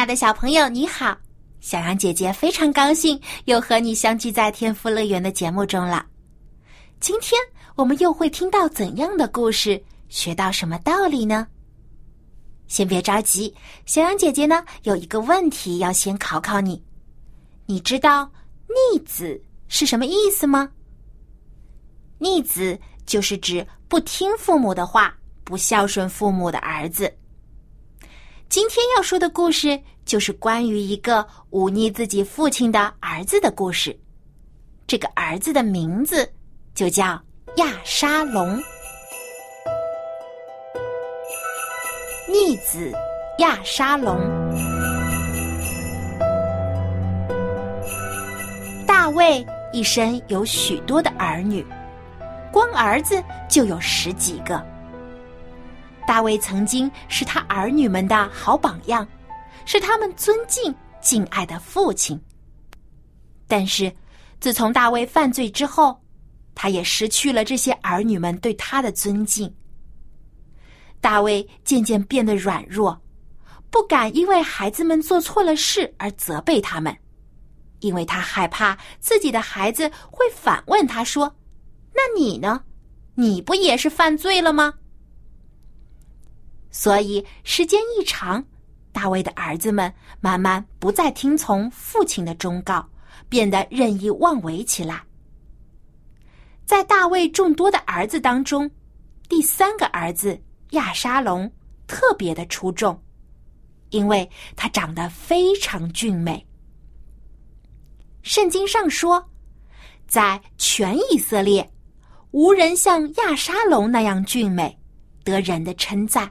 亲爱的小朋友，你好！小羊姐姐非常高兴又和你相聚在天赋乐园的节目中了。今天我们又会听到怎样的故事，学到什么道理呢？先别着急，小羊姐姐呢有一个问题要先考考你：你知道“逆子”是什么意思吗？逆子就是指不听父母的话、不孝顺父母的儿子。今天要说的故事就是关于一个忤逆自己父亲的儿子的故事。这个儿子的名字就叫亚沙龙。逆子亚沙龙，大卫一生有许多的儿女，光儿子就有十几个。大卫曾经是他儿女们的好榜样，是他们尊敬敬爱的父亲。但是，自从大卫犯罪之后，他也失去了这些儿女们对他的尊敬。大卫渐渐变得软弱，不敢因为孩子们做错了事而责备他们，因为他害怕自己的孩子会反问他说：“那你呢？你不也是犯罪了吗？”所以时间一长，大卫的儿子们慢慢不再听从父亲的忠告，变得任意妄为起来。在大卫众多的儿子当中，第三个儿子。亚沙龙特别的出众，因为他长得非常俊美。圣经上说，在全以色列，无人像亚沙龙那样俊美，得人的称赞。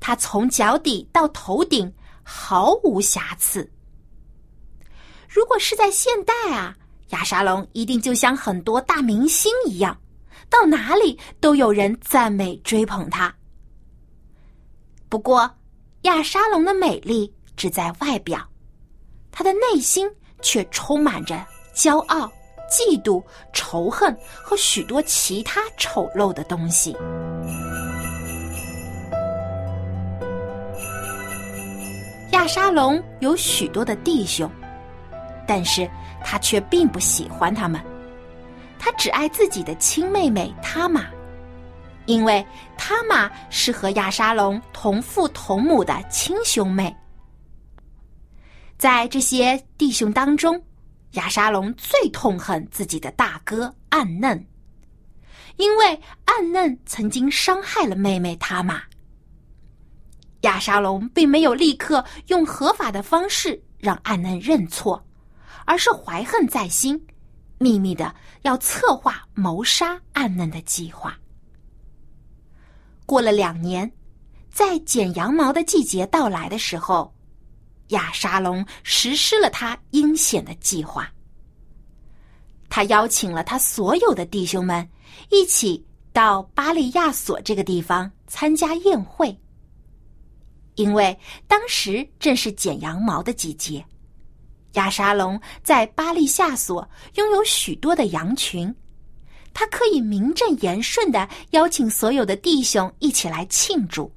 他从脚底到头顶毫无瑕疵。如果是在现代啊，亚沙龙一定就像很多大明星一样。到哪里都有人赞美追捧他。不过，亚沙龙的美丽只在外表，他的内心却充满着骄傲、嫉妒、仇恨和许多其他丑陋的东西。亚沙龙有许多的弟兄，但是他却并不喜欢他们。他只爱自己的亲妹妹塔玛，因为塔玛是和亚沙龙同父同母的亲兄妹。在这些弟兄当中，亚沙龙最痛恨自己的大哥暗嫩，因为暗嫩曾经伤害了妹妹塔玛。亚沙龙并没有立刻用合法的方式让暗嫩认错，而是怀恨在心。秘密的要策划谋杀暗嫩的计划。过了两年，在剪羊毛的季节到来的时候，亚沙龙实施了他阴险的计划。他邀请了他所有的弟兄们一起到巴利亚索这个地方参加宴会，因为当时正是剪羊毛的季节。亚沙龙在巴利夏所拥有许多的羊群，他可以名正言顺的邀请所有的弟兄一起来庆祝。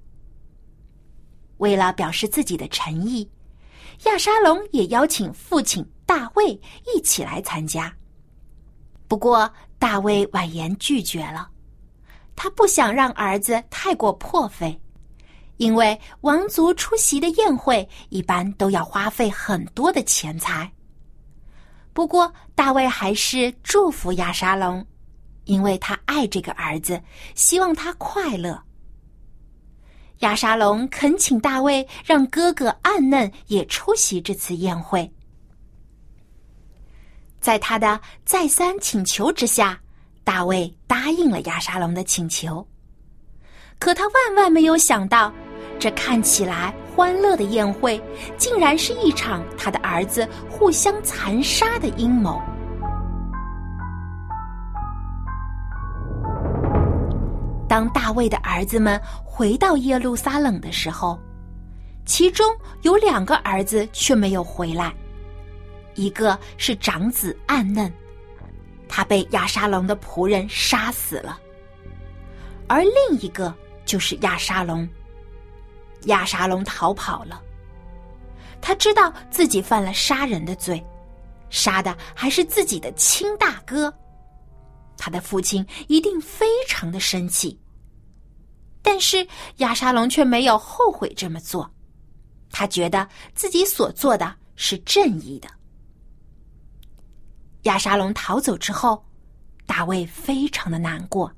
为了表示自己的诚意，亚沙龙也邀请父亲大卫一起来参加。不过，大卫婉言拒绝了，他不想让儿子太过破费。因为王族出席的宴会一般都要花费很多的钱财。不过大卫还是祝福亚沙龙，因为他爱这个儿子，希望他快乐。亚沙龙恳请大卫让哥哥暗嫩也出席这次宴会。在他的再三请求之下，大卫答应了亚沙龙的请求。可他万万没有想到。这看起来欢乐的宴会，竟然是一场他的儿子互相残杀的阴谋。当大卫的儿子们回到耶路撒冷的时候，其中有两个儿子却没有回来，一个是长子暗嫩，他被亚沙龙的仆人杀死了；而另一个就是亚沙龙。亚沙龙逃跑了，他知道自己犯了杀人的罪，杀的还是自己的亲大哥，他的父亲一定非常的生气。但是亚沙龙却没有后悔这么做，他觉得自己所做的是正义的。亚沙龙逃走之后，大卫非常的难过，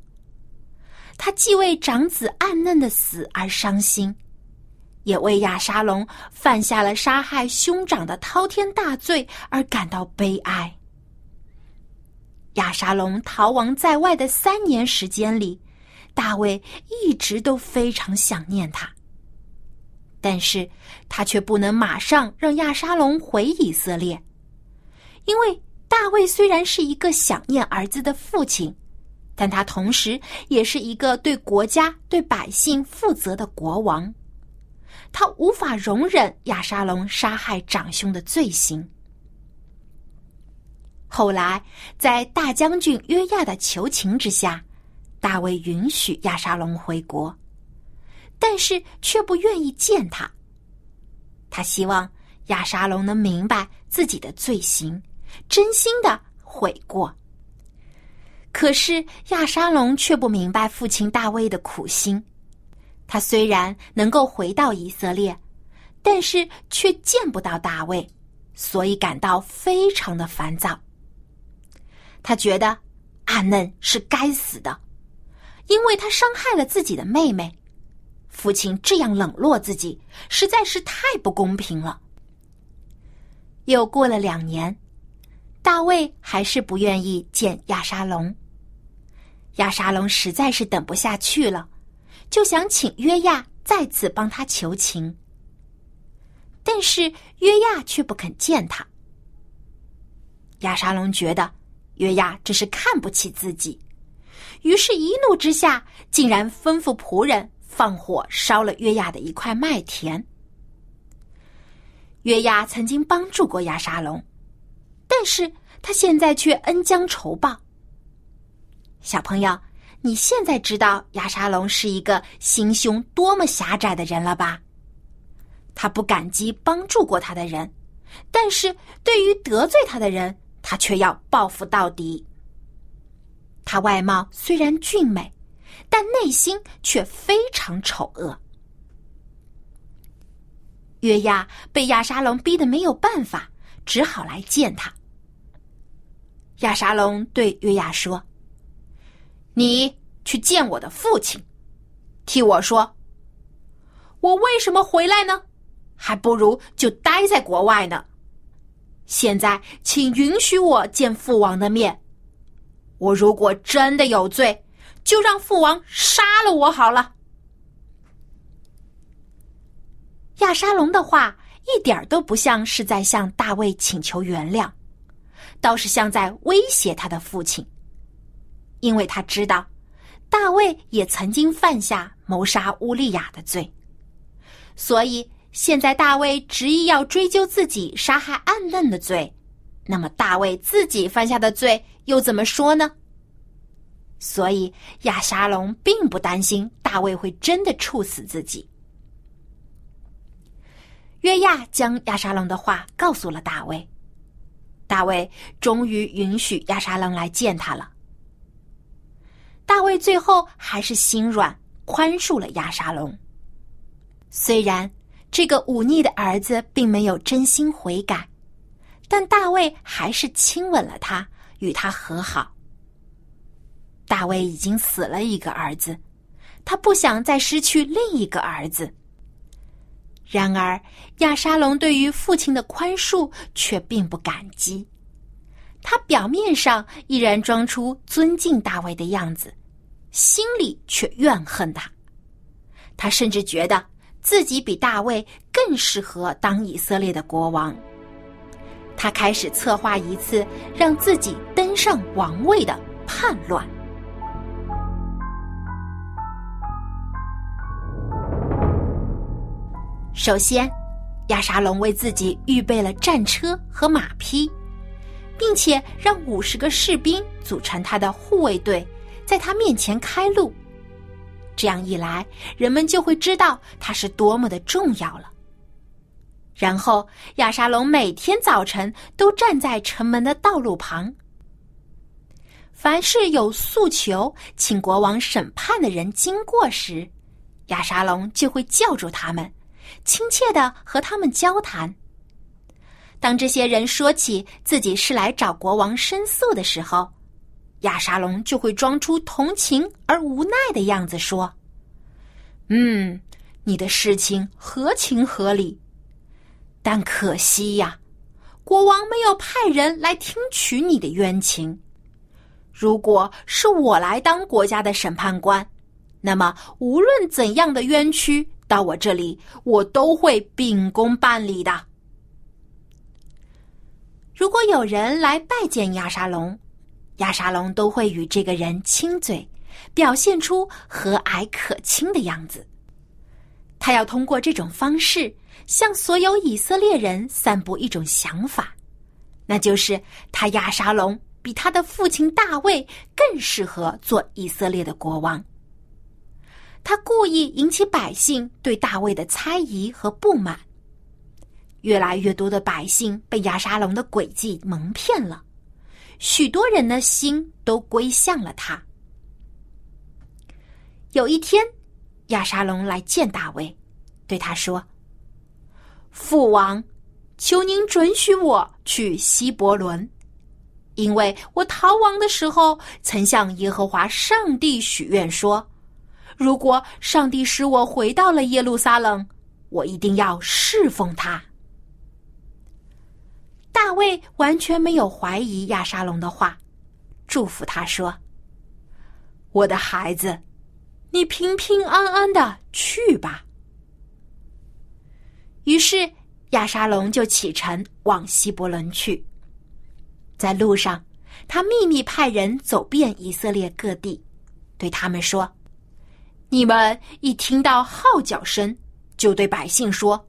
他既为长子暗嫩的死而伤心。也为亚沙龙犯下了杀害兄长的滔天大罪而感到悲哀。亚沙龙逃亡在外的三年时间里，大卫一直都非常想念他。但是他却不能马上让亚沙龙回以色列，因为大卫虽然是一个想念儿子的父亲，但他同时也是一个对国家、对百姓负责的国王。他无法容忍亚沙龙杀害长兄的罪行。后来，在大将军约亚的求情之下，大卫允许亚沙龙回国，但是却不愿意见他。他希望亚沙龙能明白自己的罪行，真心的悔过。可是亚沙龙却不明白父亲大卫的苦心。他虽然能够回到以色列，但是却见不到大卫，所以感到非常的烦躁。他觉得阿嫩是该死的，因为他伤害了自己的妹妹。父亲这样冷落自己，实在是太不公平了。又过了两年，大卫还是不愿意见亚沙龙。亚沙龙实在是等不下去了。就想请约亚再次帮他求情，但是约亚却不肯见他。亚沙龙觉得约亚这是看不起自己，于是，一怒之下，竟然吩咐仆人放火烧了约亚的一块麦田。约亚曾经帮助过亚沙龙，但是他现在却恩将仇报。小朋友。你现在知道亚沙龙是一个心胸多么狭窄的人了吧？他不感激帮助过他的人，但是对于得罪他的人，他却要报复到底。他外貌虽然俊美，但内心却非常丑恶。约亚被亚沙龙逼得没有办法，只好来见他。亚沙龙对约亚说。你去见我的父亲，替我说。我为什么回来呢？还不如就待在国外呢。现在，请允许我见父王的面。我如果真的有罪，就让父王杀了我好了。亚沙龙的话一点都不像是在向大卫请求原谅，倒是像在威胁他的父亲。因为他知道，大卫也曾经犯下谋杀乌利亚的罪，所以现在大卫执意要追究自己杀害暗嫩的罪。那么大卫自己犯下的罪又怎么说呢？所以亚沙龙并不担心大卫会真的处死自己。约亚将亚沙龙的话告诉了大卫，大卫终于允许亚沙龙来见他了。大卫最后还是心软，宽恕了亚沙龙。虽然这个忤逆的儿子并没有真心悔改，但大卫还是亲吻了他，与他和好。大卫已经死了一个儿子，他不想再失去另一个儿子。然而亚沙龙对于父亲的宽恕却并不感激。他表面上依然装出尊敬大卫的样子，心里却怨恨他。他甚至觉得自己比大卫更适合当以色列的国王。他开始策划一次让自己登上王位的叛乱。首先，亚沙龙为自己预备了战车和马匹，并且让五十个士兵组成他的护卫队，在他面前开路。这样一来，人们就会知道他是多么的重要了。然后，亚沙龙每天早晨都站在城门的道路旁，凡是有诉求请国王审判的人经过时，亚沙龙就会叫住他们，亲切的和他们交谈。当这些人说起自己是来找国王申诉的时候，亚沙龙就会装出同情而无奈的样子说：“嗯，你的事情合情合理。”但可惜呀，国王没有派人来听取你的冤情。如果是我来当国家的审判官，那么无论怎样的冤屈到我这里，我都会秉公办理的。如果有人来拜见亚沙龙，亚沙龙都会与这个人亲嘴，表现出和蔼可亲的样子。他要通过这种方式。向所有以色列人散布一种想法，那就是他亚沙龙比他的父亲大卫更适合做以色列的国王。他故意引起百姓对大卫的猜疑和不满，越来越多的百姓被亚沙龙的诡计蒙骗了，许多人的心都归向了他。有一天，亚沙龙来见大卫，对他说。父王，求您准许我去希伯伦，因为我逃亡的时候曾向耶和华上帝许愿说，如果上帝使我回到了耶路撒冷，我一定要侍奉他。大卫完全没有怀疑亚沙龙的话，祝福他说：“我的孩子，你平平安安的去吧。”于是亚沙龙就启程往希伯伦去。在路上，他秘密派人走遍以色列各地，对他们说：“你们一听到号角声，就对百姓说，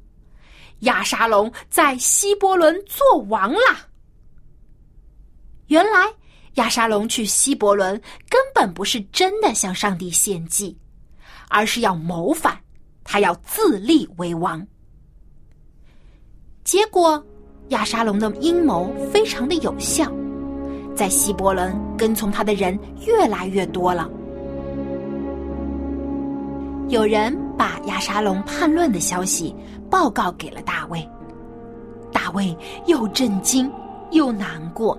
亚沙龙在希伯伦做王啦。”原来亚沙龙去希伯伦根本不是真的向上帝献祭，而是要谋反，他要自立为王。结果，亚沙龙的阴谋非常的有效，在希伯伦跟从他的人越来越多了。有人把亚沙龙叛乱的消息报告给了大卫，大卫又震惊又难过。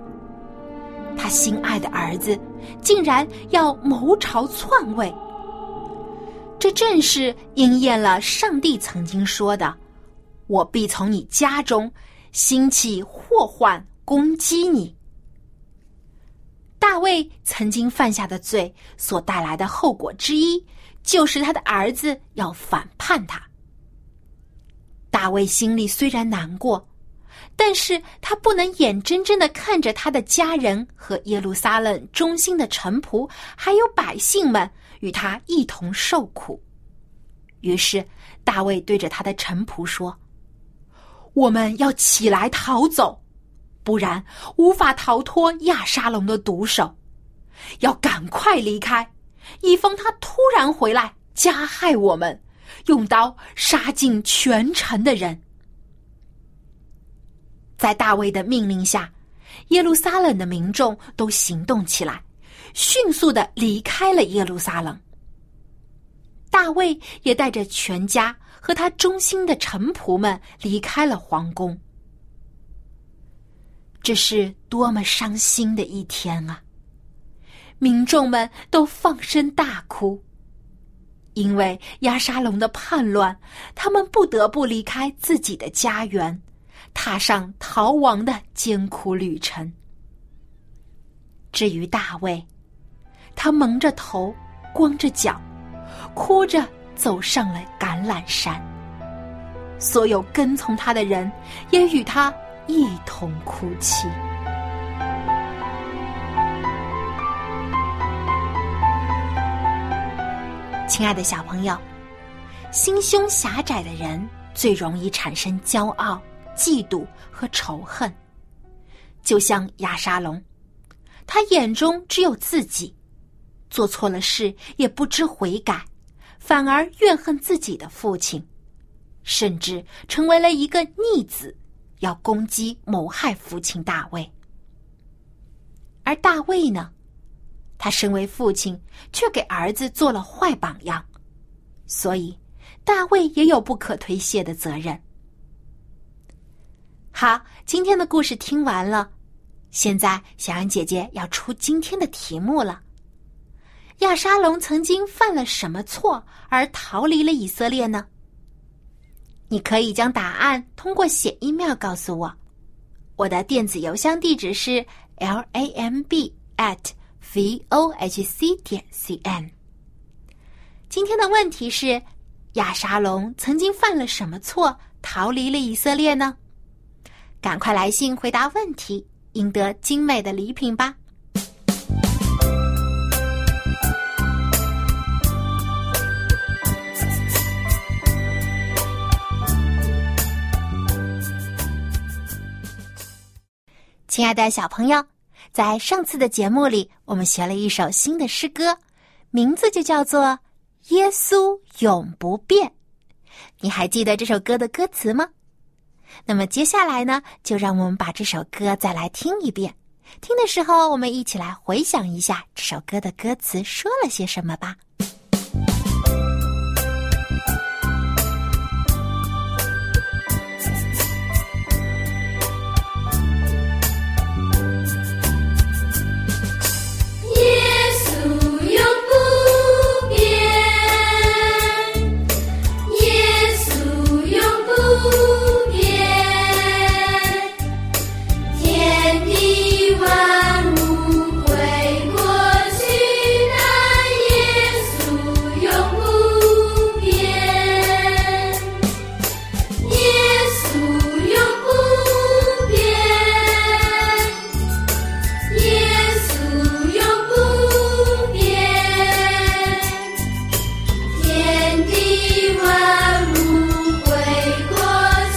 他心爱的儿子竟然要谋朝篡位，这正是应验了上帝曾经说的。我必从你家中兴起祸患攻击你。大卫曾经犯下的罪所带来的后果之一，就是他的儿子要反叛他。大卫心里虽然难过，但是他不能眼睁睁的看着他的家人和耶路撒冷忠心的臣仆，还有百姓们与他一同受苦。于是，大卫对着他的臣仆说。我们要起来逃走，不然无法逃脱亚沙龙的毒手。要赶快离开，以防他突然回来加害我们，用刀杀尽全城的人。在大卫的命令下，耶路撒冷的民众都行动起来，迅速的离开了耶路撒冷。大卫也带着全家。和他忠心的臣仆们离开了皇宫，这是多么伤心的一天啊！民众们都放声大哭，因为亚沙龙的叛乱，他们不得不离开自己的家园，踏上逃亡的艰苦旅程。至于大卫，他蒙着头，光着脚，哭着。走上了橄榄山。所有跟从他的人也与他一同哭泣。亲爱的小朋友，心胸狭窄的人最容易产生骄傲、嫉妒和仇恨，就像亚沙龙，他眼中只有自己，做错了事也不知悔改，反而怨恨自己的父亲，甚至成为了一个逆子，要攻击谋害父亲大卫。而大卫呢？他身为父亲，却给儿子做了坏榜样，所以大卫也有不可推卸的责任。好，今天的故事听完了，现在小安姐姐要出今天的题目了。亚沙龙曾经犯了什么错而逃离了以色列呢？你可以将答案通过写 email 告诉我，我的电子邮箱地址是 l a m b at。V o h c 点 c n。今天的问题是：亚沙龙曾经犯了什么错，逃离了以色列呢？赶快来信回答问题，赢得精美的礼品吧！亲爱的小朋友。在上次的节目里，我们学了一首新的诗歌，名字就叫做《耶稣永不变》。你还记得这首歌的歌词吗？那么接下来呢，就让我们把这首歌再来听一遍。听的时候，我们一起来回想一下这首歌的歌词说了些什么吧。天地万物会过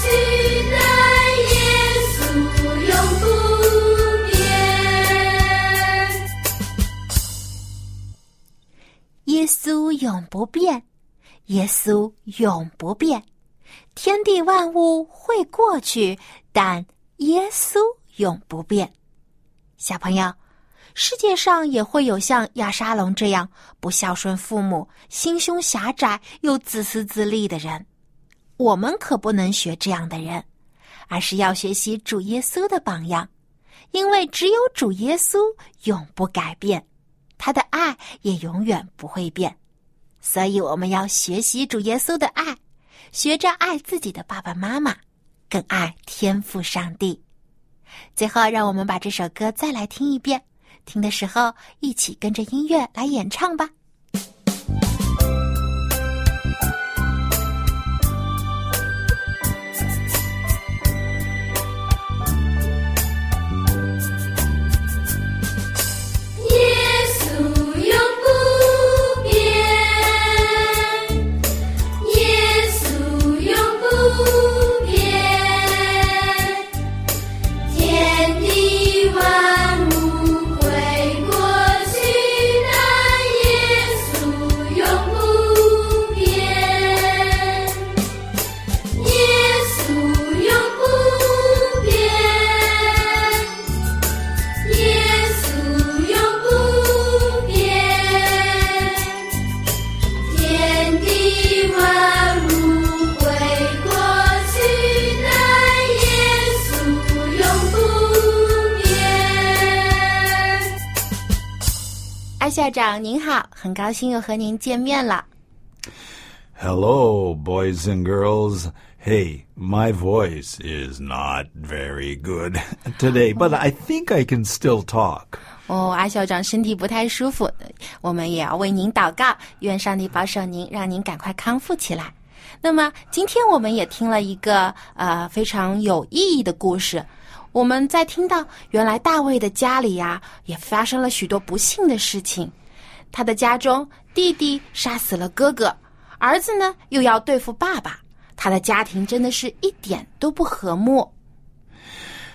去但耶稣永不变耶稣永不变耶稣永不变天地万物会过去但耶稣永不变。小朋友世界上也会有像亚沙龙这样不孝顺父母、心胸狭窄又自私自利的人。我们可不能学这样的人，而是要学习主耶稣的榜样，因为只有主耶稣永不改变，他的爱也永远不会变。所以，我们要学习主耶稣的爱，学着爱自己的爸爸妈妈，更爱天赋上帝。最后，让我们把这首歌再来听一遍，听的时候一起跟着音乐来演唱吧。校长您好，很高兴又和您见面了。Hello, boys and girls. Hey, my voice is not very good today, but I think I can still talk. 哦，阿校长身体不太舒服，我们也要为您祷告，愿上帝保守您，让您赶快康复起来。 那么今天我们也听了一个呃非常有意义的故事。 我们在听到原来大卫的家里呀、也发生了许多不幸的事情。他的家中，弟弟杀死了哥哥，儿子呢又要对付爸爸，他的家庭真的是一点都不和睦。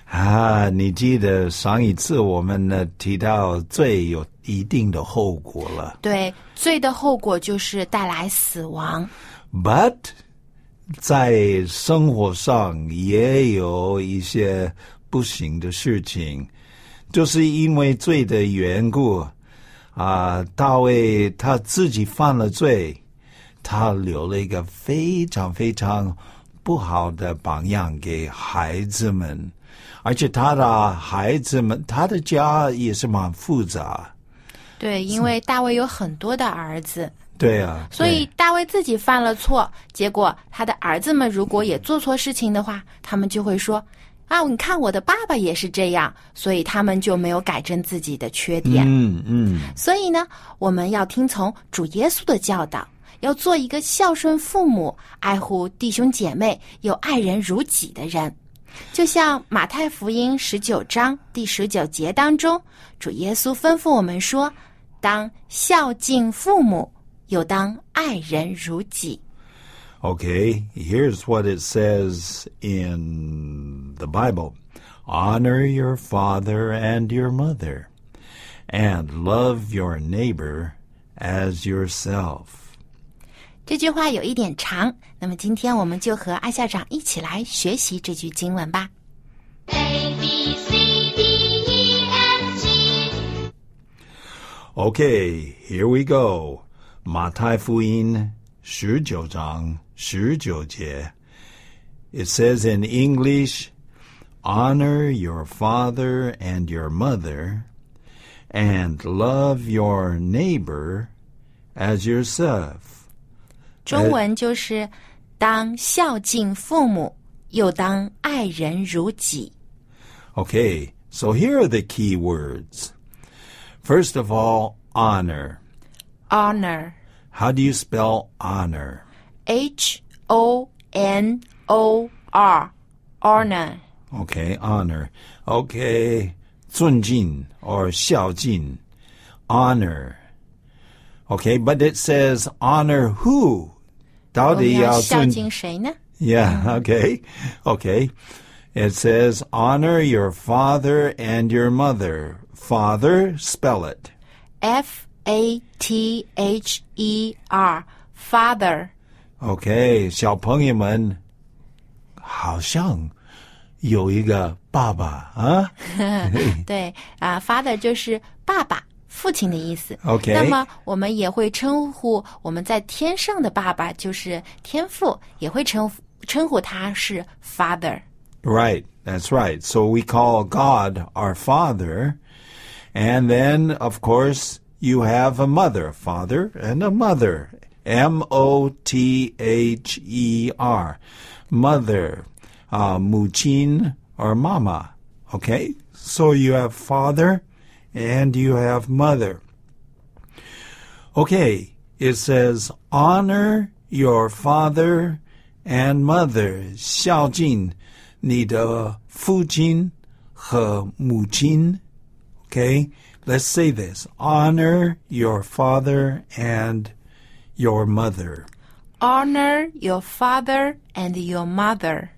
啊，你记得上一次我们呢提到罪有一定的后果了对，罪的后果就是带来死亡。，but 在生活上也有一些不行的事情，就是因为罪的缘故啊，大卫他自己犯了罪，他留了一个非常非常不好的榜样给孩子们，而且他的孩子们，他的家也是蛮复杂。对，因为大卫有很多的儿子，对啊，所以大卫自己犯了错，结果他的儿子们如果也做错事情的话，他们就会说：“啊，你看我的爸爸也是这样。”所以他们就没有改正自己的缺点。嗯嗯，所以呢，我们要听从主耶稣的教导，要做一个孝顺父母、爱护弟兄姐妹、又爱人如己的人。就像马太福音十九章第十九节当中，主耶稣吩咐我们说：“当孝敬父母，又当爱人如己。Okay, here's what it says in the Bible Honor your father and your mother, and love your neighbor as yourself. ”这句话有一点长，那么今天我们就和艾校长一起来学习这句经文吧。 A B C D E F G Okay, here we go. 马太福音十九章 十九节. It says in English, honor your father and your mother, and love your neighbor as yourself. 中文就是当孝敬父母，又当爱人如己。 Okay, so here are the key words. First of all, honor. Honor, How do you spell honor? H O N O R, honor. Okay, honor. Okay, 尊敬 or 孝敬, honor. Okay, but it says honor who? 到我们底要孝要尊敬谁呢 Yeah, okay. Okay. It says honor your father and your mother. Father, spell it. F A T H E R, father. Okay, 小朋友们好像有一个爸爸啊。对啊、f a t h e r 就是爸爸、父亲的意思。 OK 那么我们也会称呼我们在天上的爸爸，就是天父，也会称呼称呼他是 father。 Right, that's right. So we call God our Father. And then, of course, you have a mother, father, and a mother. M O T H E R. Mother. Uh, 母亲 or mama. Okay? So you have father and you have mother. Okay, it says, honor your father and mother. 孝敬你的父亲和母亲. Okay, let's say this. Honor your father and your mother. Honor your father and your mother.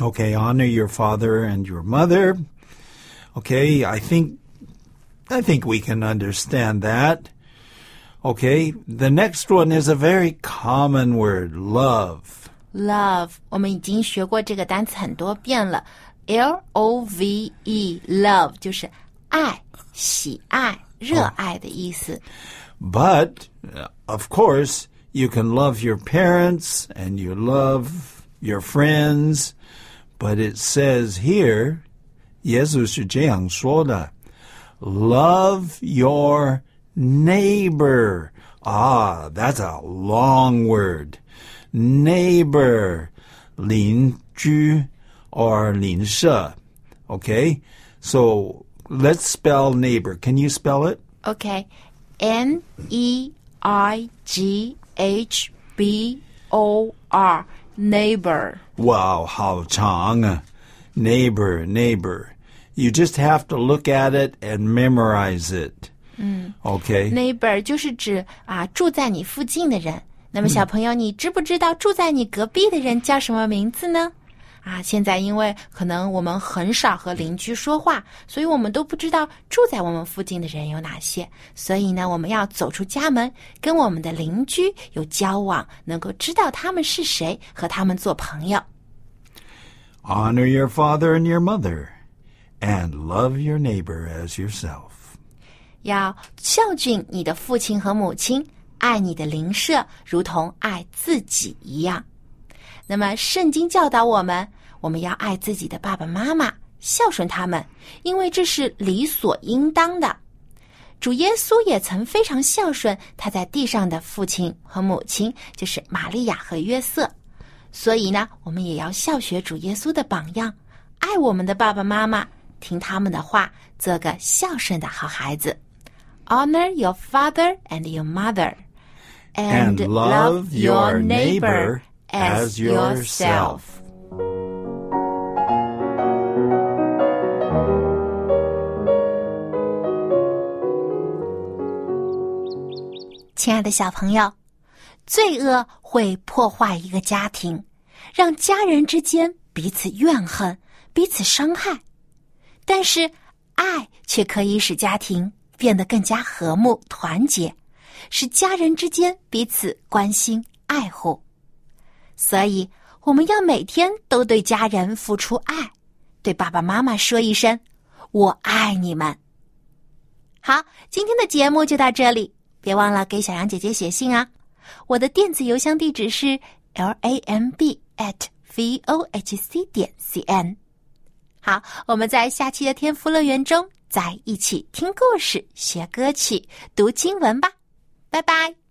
Okay, honor your father and your mother. Okay, I think I think we can understand that. Okay, the next one is a very common word, love. Love，我们已经学过这个单词很多遍了。L O V E，love 就是爱、喜爱、热爱的意思。 But uh, of course, you can love your parents and you love your friends, but it says here, 耶稣是这样说的, love your neighbor. Ah, that's a long word. Neighbor, 邻居 or 邻舍. Okay? So let's spell neighbor. Can you spell it? OK，N E I G H B O R neighbor. Wow, 好长啊. Neighbor, neighbor. You just have to look at it and memorize it. Okay. Neighbor 就是指啊住在你附近的人。那么小朋友，你知不知道住在你隔壁的人叫什么名字呢？ 啊，现在因为可能我们很少和邻居说话，所以我们都不知道住在我们附近的人有哪些。所以呢，我们要走出家门，跟我们的邻居有交往，能够知道他们是谁，和他们做朋友。Honor your father and your mother, and love your neighbor as yourself. 要孝敬你的父亲和母亲，爱你的邻舍，如同爱自己一样。那么，圣经教导我们，我们要爱自己的爸爸妈妈，孝顺他们，因为这是理所应当的。主耶稣也曾非常孝顺他在地上的父亲和母亲，就是玛利亚和约瑟。所以呢，我们也要效学主耶稣的榜样，爱我们的爸爸妈妈，听他们的话，做个孝顺的好孩子。Honor your father and your mother, And love your neighbor as yourself. 亲爱的小朋友，罪恶会破坏一个家庭，让家人之间彼此怨恨、彼此伤害。但是，爱却可以使家庭变得更加和睦、团结，使家人之间彼此关心、爱护。所以，我们要每天都对家人付出爱，对爸爸妈妈说一声“我爱你们”。好，今天的节目就到这里。别忘了给小羊姐姐写信啊！我的电子邮箱地址是 l a m b at v o h c 点 c n。好，我们在下期的天赋乐园中再一起听故事、学歌曲、读经文吧。拜拜。